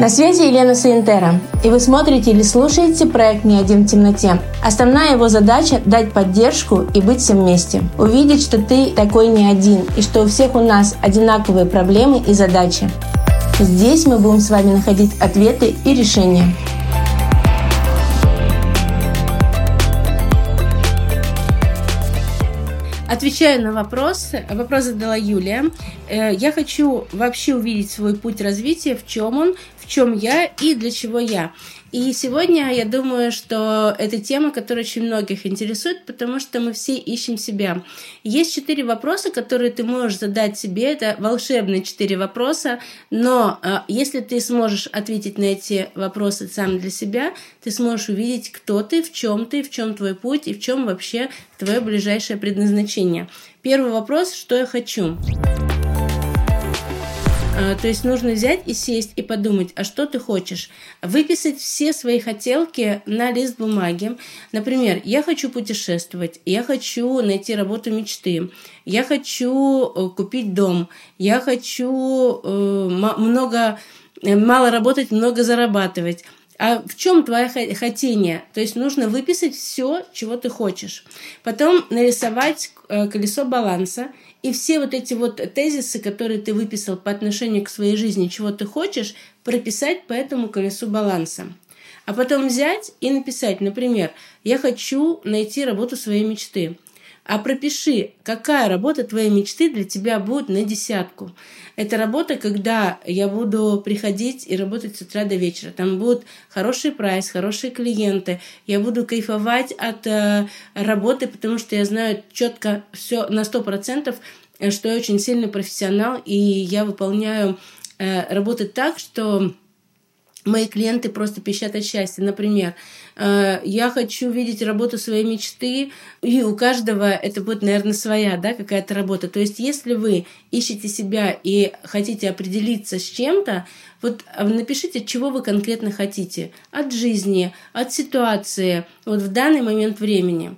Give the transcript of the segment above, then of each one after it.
На связи Елена Саентера, и вы смотрите или слушаете проект «Не один в темноте». Основная его задача – дать поддержку и быть всем вместе. Увидеть, что ты такой не один, и что у всех у нас одинаковые проблемы и задачи. Здесь мы будем с вами находить ответы и решения. Отвечаю на вопросы. Вопрос задала Юлия. Э, я хочу вообще увидеть свой путь развития, в чем он, в чем я и для чего я. И сегодня я думаю, что это тема, которая очень многих интересует, потому что мы все ищем себя. Есть четыре вопроса, которые ты можешь задать себе. Это волшебные четыре вопроса, но э, если ты сможешь ответить на эти вопросы сам для себя, ты сможешь увидеть, кто ты, в чем ты, в чем твой путь и в чем вообще твое ближайшее предназначение. Первый вопрос, что я хочу. А, то есть нужно взять и сесть и подумать, а что ты хочешь? Выписать все свои хотелки на лист бумаги. Например, я хочу путешествовать, я хочу найти работу мечты, я хочу э, купить дом, я хочу э, много, э, мало работать, много зарабатывать. А в чем твое хотение? То есть нужно выписать все, чего ты хочешь. Потом нарисовать колесо баланса и все вот эти вот тезисы, которые ты выписал по отношению к своей жизни, чего ты хочешь, прописать по этому колесу баланса. А потом взять и написать, например, я хочу найти работу своей мечты а пропиши, какая работа твоей мечты для тебя будет на десятку. Это работа, когда я буду приходить и работать с утра до вечера. Там будут хороший прайс, хорошие клиенты. Я буду кайфовать от э, работы, потому что я знаю четко все на сто процентов, э, что я очень сильный профессионал, и я выполняю э, работы так, что мои клиенты просто пищат от счастья. Например, э, я хочу видеть работу своей мечты, и у каждого это будет, наверное, своя, да, какая-то работа. То есть, если вы ищете себя и хотите определиться с чем-то, вот э, напишите, чего вы конкретно хотите от жизни, от ситуации, вот в данный момент времени.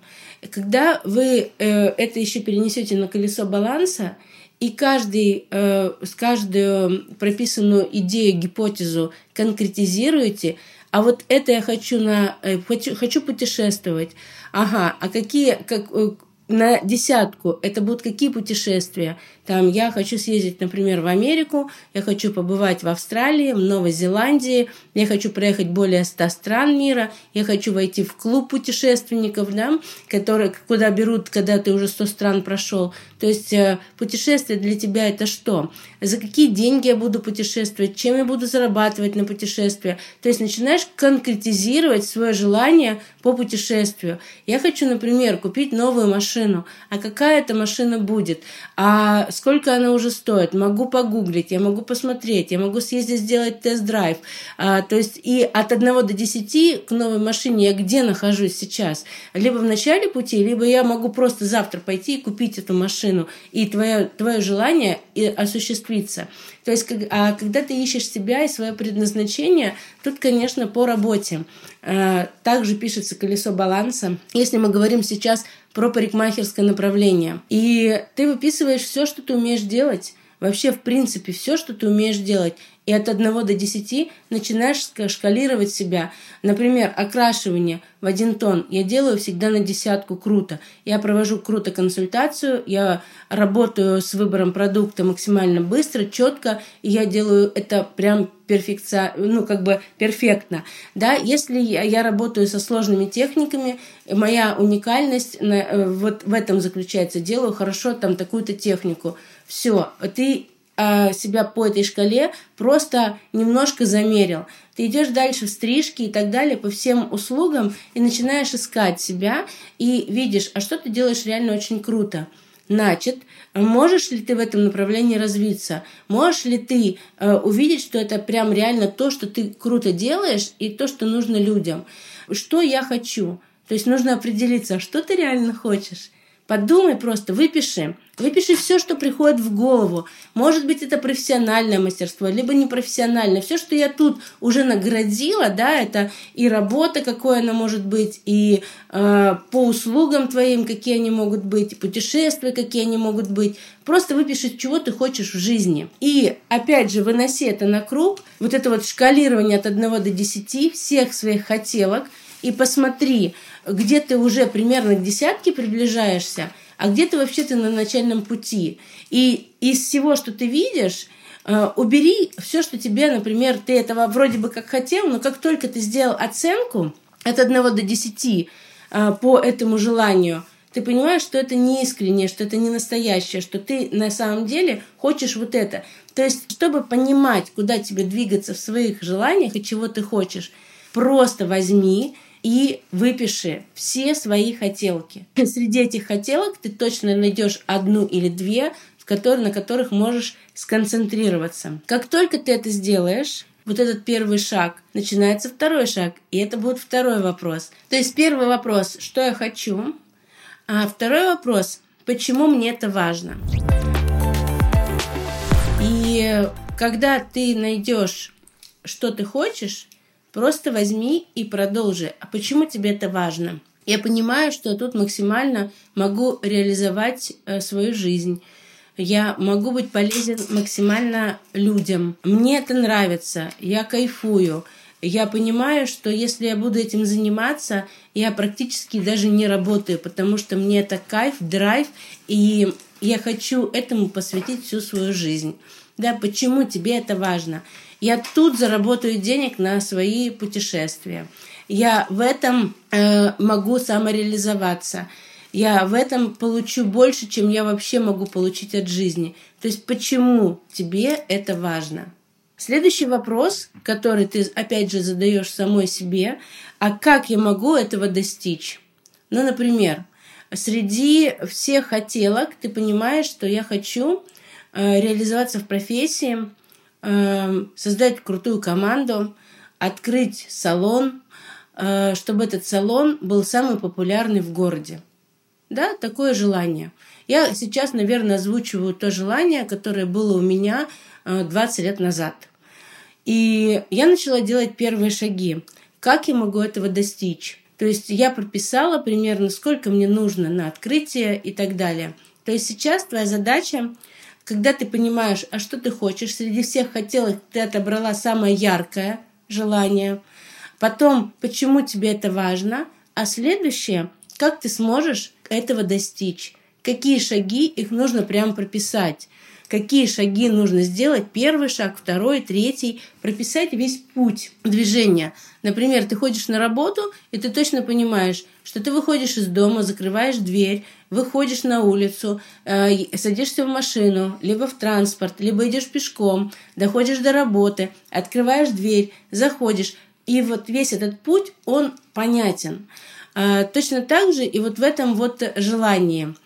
Когда вы э, это еще перенесете на колесо баланса, и каждый, э, с каждую прописанную идею, гипотезу конкретизируете, а вот это я хочу на э, хочу, хочу путешествовать. Ага, а какие как э, на десятку это будут какие путешествия? Там я хочу съездить, например, в Америку, я хочу побывать в Австралии, в Новой Зеландии, я хочу проехать более 100 стран мира, я хочу войти в клуб путешественников, да, которые, куда берут, когда ты уже 100 стран прошел. То есть э, путешествие для тебя это что? За какие деньги я буду путешествовать, чем я буду зарабатывать на путешествие? То есть начинаешь конкретизировать свое желание по путешествию. Я хочу, например, купить новую машину. А какая эта машина будет? А сколько она уже стоит, могу погуглить, я могу посмотреть, я могу съездить сделать тест-драйв. А, то есть и от 1 до 10 к новой машине я где нахожусь сейчас? Либо в начале пути, либо я могу просто завтра пойти и купить эту машину, и твое, твое желание и осуществится. То есть, а когда ты ищешь себя и свое предназначение, тут, конечно, по работе. А, также пишется колесо баланса. Если мы говорим сейчас про парикмахерское направление. И ты выписываешь все, что ты умеешь делать. Вообще, в принципе, все, что ты умеешь делать и от 1 до 10 начинаешь шкалировать себя. Например, окрашивание в один тон я делаю всегда на десятку круто. Я провожу круто консультацию, я работаю с выбором продукта максимально быстро, четко, и я делаю это прям перфекция, ну, как бы перфектно. Да, если я, я работаю со сложными техниками, моя уникальность э, вот в этом заключается. Делаю хорошо там такую-то технику. Все, ты себя по этой шкале просто немножко замерил. Ты идешь дальше в стрижки и так далее по всем услугам и начинаешь искать себя и видишь, а что ты делаешь реально очень круто. Значит, можешь ли ты в этом направлении развиться? Можешь ли ты э, увидеть, что это прям реально то, что ты круто делаешь и то, что нужно людям? Что я хочу? То есть нужно определиться, а что ты реально хочешь Подумай просто, выпиши. Выпиши все, что приходит в голову. Может быть, это профессиональное мастерство, либо непрофессиональное. Все, что я тут уже наградила, да, это и работа, какой она может быть, и э, по услугам твоим, какие они могут быть, и путешествия, какие они могут быть. Просто выпиши, чего ты хочешь в жизни. И, опять же, выноси это на круг, вот это вот шкалирование от 1 до 10 всех своих хотелок, и посмотри, где ты уже примерно к десятке приближаешься, а где ты вообще ты на начальном пути. И из всего, что ты видишь, э, убери все, что тебе, например, ты этого вроде бы как хотел, но как только ты сделал оценку от 1 до 10 э, по этому желанию, ты понимаешь, что это не искреннее, что это не настоящее, что ты на самом деле хочешь вот это. То есть, чтобы понимать, куда тебе двигаться в своих желаниях и чего ты хочешь, просто возьми и выпиши все свои хотелки. Среди этих хотелок ты точно найдешь одну или две, на которых можешь сконцентрироваться. Как только ты это сделаешь, вот этот первый шаг, начинается второй шаг, и это будет второй вопрос. То есть первый вопрос, что я хочу, а второй вопрос, почему мне это важно. И когда ты найдешь, что ты хочешь, Просто возьми и продолжи. А почему тебе это важно? Я понимаю, что тут максимально могу реализовать э, свою жизнь. Я могу быть полезен максимально людям. Мне это нравится. Я кайфую. Я понимаю, что если я буду этим заниматься, я практически даже не работаю, потому что мне это кайф, драйв, и я хочу этому посвятить всю свою жизнь. Да, почему тебе это важно? Я тут заработаю денег на свои путешествия. Я в этом э, могу самореализоваться. Я в этом получу больше, чем я вообще могу получить от жизни. То есть почему тебе это важно? Следующий вопрос, который ты опять же задаешь самой себе, а как я могу этого достичь? Ну, например, среди всех хотелок ты понимаешь, что я хочу э, реализоваться в профессии, создать крутую команду, открыть салон, э, чтобы этот салон был самый популярный в городе. Да, такое желание. Я сейчас, наверное, озвучиваю то желание, которое было у меня 20 э, лет назад. И я начала делать первые шаги. Как я могу этого достичь? То есть я прописала примерно, сколько мне нужно на открытие и так далее. То есть сейчас твоя задача когда ты понимаешь, а что ты хочешь, среди всех хотелок ты отобрала самое яркое желание, потом, почему тебе это важно, а следующее, как ты сможешь этого достичь, какие шаги их нужно прямо прописать какие шаги нужно сделать, первый шаг, второй, третий, прописать весь путь движения. Например, ты ходишь на работу, и ты точно понимаешь, что ты выходишь из дома, закрываешь дверь, выходишь на улицу, э, садишься в машину, либо в транспорт, либо идешь пешком, доходишь до работы, открываешь дверь, заходишь. И вот весь этот путь, он понятен. Э, точно так же и вот в этом вот желании –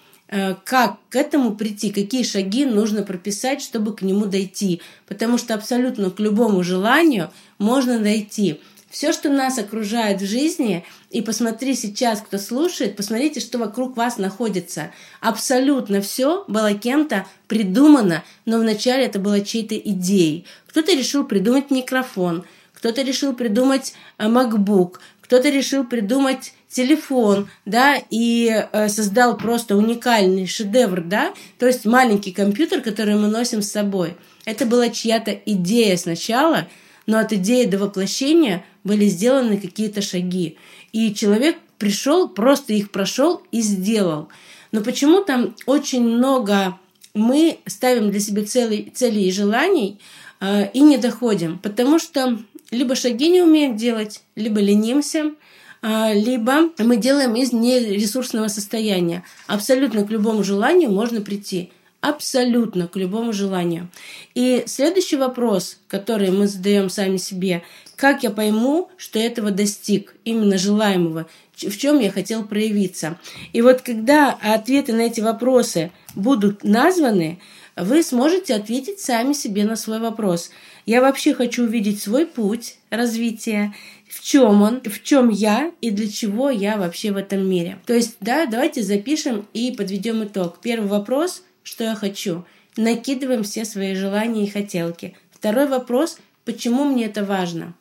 как к этому прийти, какие шаги нужно прописать, чтобы к нему дойти. Потому что абсолютно к любому желанию можно дойти. Все, что нас окружает в жизни, и посмотри сейчас, кто слушает, посмотрите, что вокруг вас находится. Абсолютно все было кем-то придумано, но вначале это было чьей-то идеей. Кто-то решил придумать микрофон, кто-то решил придумать э, MacBook, кто-то решил придумать телефон, да, и э, создал просто уникальный шедевр, да, то есть маленький компьютер, который мы носим с собой. Это была чья-то идея сначала, но от идеи до воплощения были сделаны какие-то шаги. И человек пришел, просто их прошел и сделал. Но почему там очень много мы ставим для себя цели, цели и желаний э, и не доходим? Потому что либо шаги не умеем делать, либо ленимся – либо мы делаем из нересурсного состояния. Абсолютно к любому желанию можно прийти. Абсолютно к любому желанию. И следующий вопрос, который мы задаем сами себе, как я пойму, что этого достиг, именно желаемого, в чем я хотел проявиться. И вот когда ответы на эти вопросы будут названы, вы сможете ответить сами себе на свой вопрос. Я вообще хочу увидеть свой путь развития, в чем он, в чем я и для чего я вообще в этом мире. То есть, да, давайте запишем и подведем итог. Первый вопрос, что я хочу. Накидываем все свои желания и хотелки. Второй вопрос, почему мне это важно?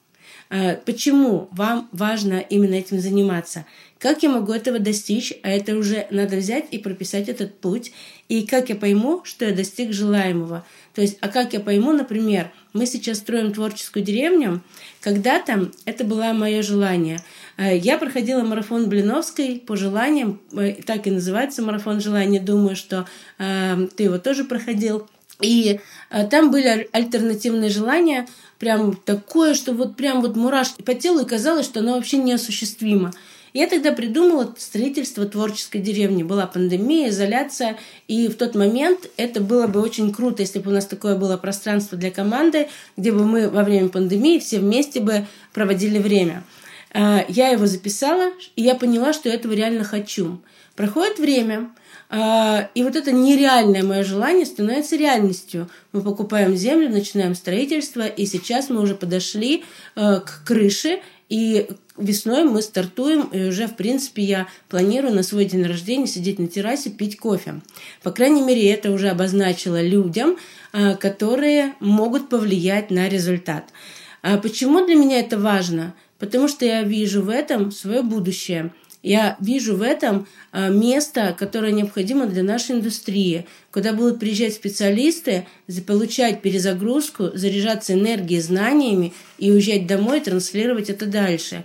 А, почему вам важно именно этим заниматься? Как я могу этого достичь? А это уже надо взять и прописать этот путь. И как я пойму, что я достиг желаемого? То есть, а как я пойму, например, мы сейчас строим творческую деревню, когда-то это было мое желание. Э, я проходила марафон Блиновской по желаниям, э, так и называется марафон желаний, думаю, что э, ты его тоже проходил. И э, там были альтернативные желания, прям такое, что вот прям вот мурашки по телу, и казалось, что оно вообще неосуществимо. Я тогда придумала строительство творческой деревни. Была пандемия, изоляция, и в тот момент это было бы очень круто, если бы у нас такое было пространство для команды, где бы мы во время пандемии все вместе бы проводили время. А, я его записала, и я поняла, что я этого реально хочу. Проходит время, а, и вот это нереальное мое желание становится реальностью. Мы покупаем землю, начинаем строительство, и сейчас мы уже подошли э, к крыше, и весной мы стартуем, и уже, в принципе, я планирую на свой день рождения сидеть на террасе, пить кофе. По крайней мере, это уже обозначила людям, а, которые могут повлиять на результат. А почему для меня это важно? Потому что я вижу в этом свое будущее – я вижу в этом а, место, которое необходимо для нашей индустрии, куда будут приезжать специалисты, получать перезагрузку, заряжаться энергией, знаниями и уезжать домой, транслировать это дальше.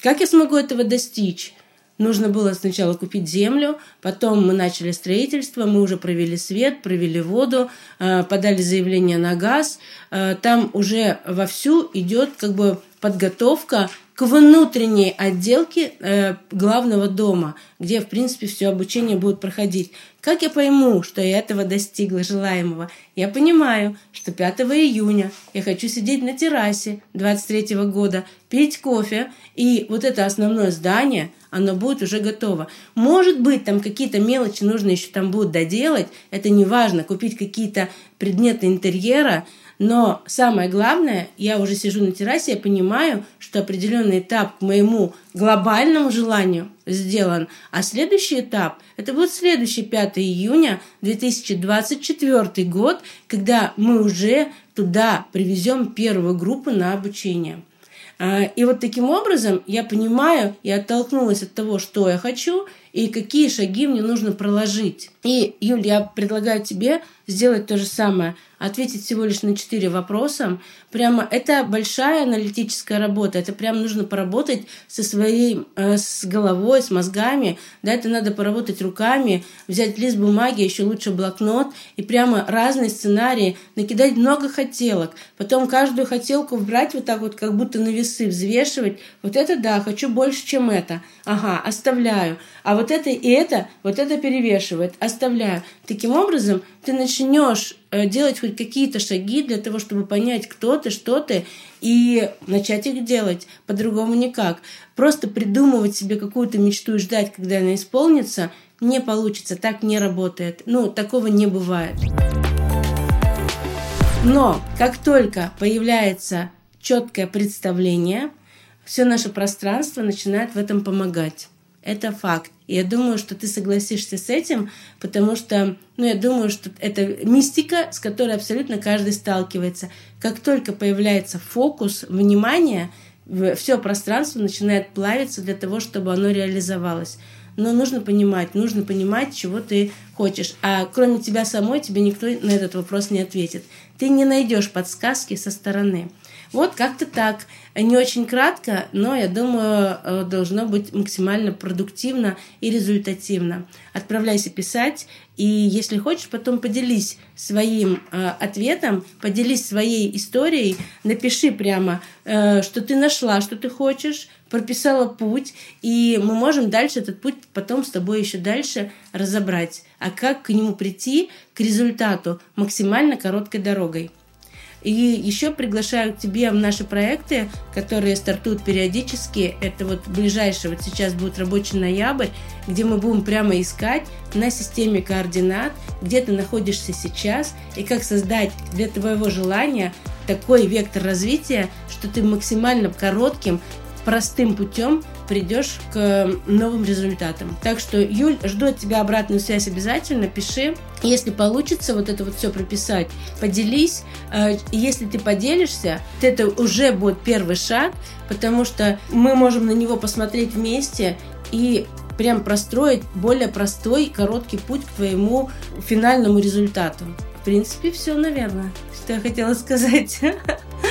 Как я смогу этого достичь? Нужно было сначала купить землю, потом мы начали строительство, мы уже провели свет, провели воду, а, подали заявление на газ. А, там уже вовсю идет как бы подготовка к внутренней отделке э, главного дома, где, в принципе, все обучение будет проходить. Как я пойму, что я этого достигла желаемого? Я понимаю, что 5 июня я хочу сидеть на террасе 23 года, пить кофе, и вот это основное здание, оно будет уже готово. Может быть, там какие-то мелочи нужно еще там будут доделать, это не важно, купить какие-то предметы интерьера, но самое главное, я уже сижу на террасе, я понимаю, что определенный этап к моему глобальному желанию сделан. А следующий этап, это будет следующий 5 июня 2024 год, когда мы уже туда привезем первую группу на обучение. А, и вот таким образом я понимаю, я оттолкнулась от того, что я хочу и какие шаги мне нужно проложить. И, Юль, я предлагаю тебе сделать то же самое ответить всего лишь на четыре вопроса. Прямо это большая аналитическая работа. Это прям нужно поработать со своей, э, с головой, с мозгами. Да, это надо поработать руками, взять лист бумаги, еще лучше блокнот и прямо разные сценарии, накидать много хотелок. Потом каждую хотелку брать вот так вот, как будто на весы, взвешивать. Вот это да, хочу больше, чем это. Ага, оставляю. А вот это и это, вот это перевешивает, оставляю. Таким образом, ты начнешь э, делать хоть какие-то шаги для того, чтобы понять, кто ты, что ты, и начать их делать. По-другому никак. Просто придумывать себе какую-то мечту и ждать, когда она исполнится, не получится, так не работает. Ну, такого не бывает. Но как только появляется четкое представление, все наше пространство начинает в этом помогать. Это факт. И я думаю, что ты согласишься с этим, потому что, ну, я думаю, что это мистика, с которой абсолютно каждый сталкивается. Как только появляется фокус внимания, все пространство начинает плавиться для того, чтобы оно реализовалось. Но нужно понимать, нужно понимать, чего ты хочешь. А кроме тебя самой, тебе никто на этот вопрос не ответит. Ты не найдешь подсказки со стороны. Вот как-то так. Не очень кратко, но я думаю, э, должно быть максимально продуктивно и результативно. Отправляйся писать, и если хочешь, потом поделись своим э, ответом, поделись своей историей, напиши прямо, э, что ты нашла, что ты хочешь, прописала путь, и мы можем дальше этот путь потом с тобой еще дальше разобрать. А как к нему прийти, к результату, максимально короткой дорогой. И еще приглашаю к тебе в наши проекты, которые стартуют периодически. Это вот ближайший, вот сейчас будет рабочий ноябрь, где мы будем прямо искать на системе координат, где ты находишься сейчас и как создать для твоего желания такой вектор развития, что ты максимально коротким, простым путем придешь к новым результатам. Так что, Юль, жду от тебя обратную связь обязательно, пиши. Если получится вот это вот все прописать, поделись. Э, если ты поделишься, это уже будет первый шаг, потому что мы можем на него посмотреть вместе и прям простроить более простой, короткий путь к твоему финальному результату. В принципе, все, наверное, что я хотела сказать.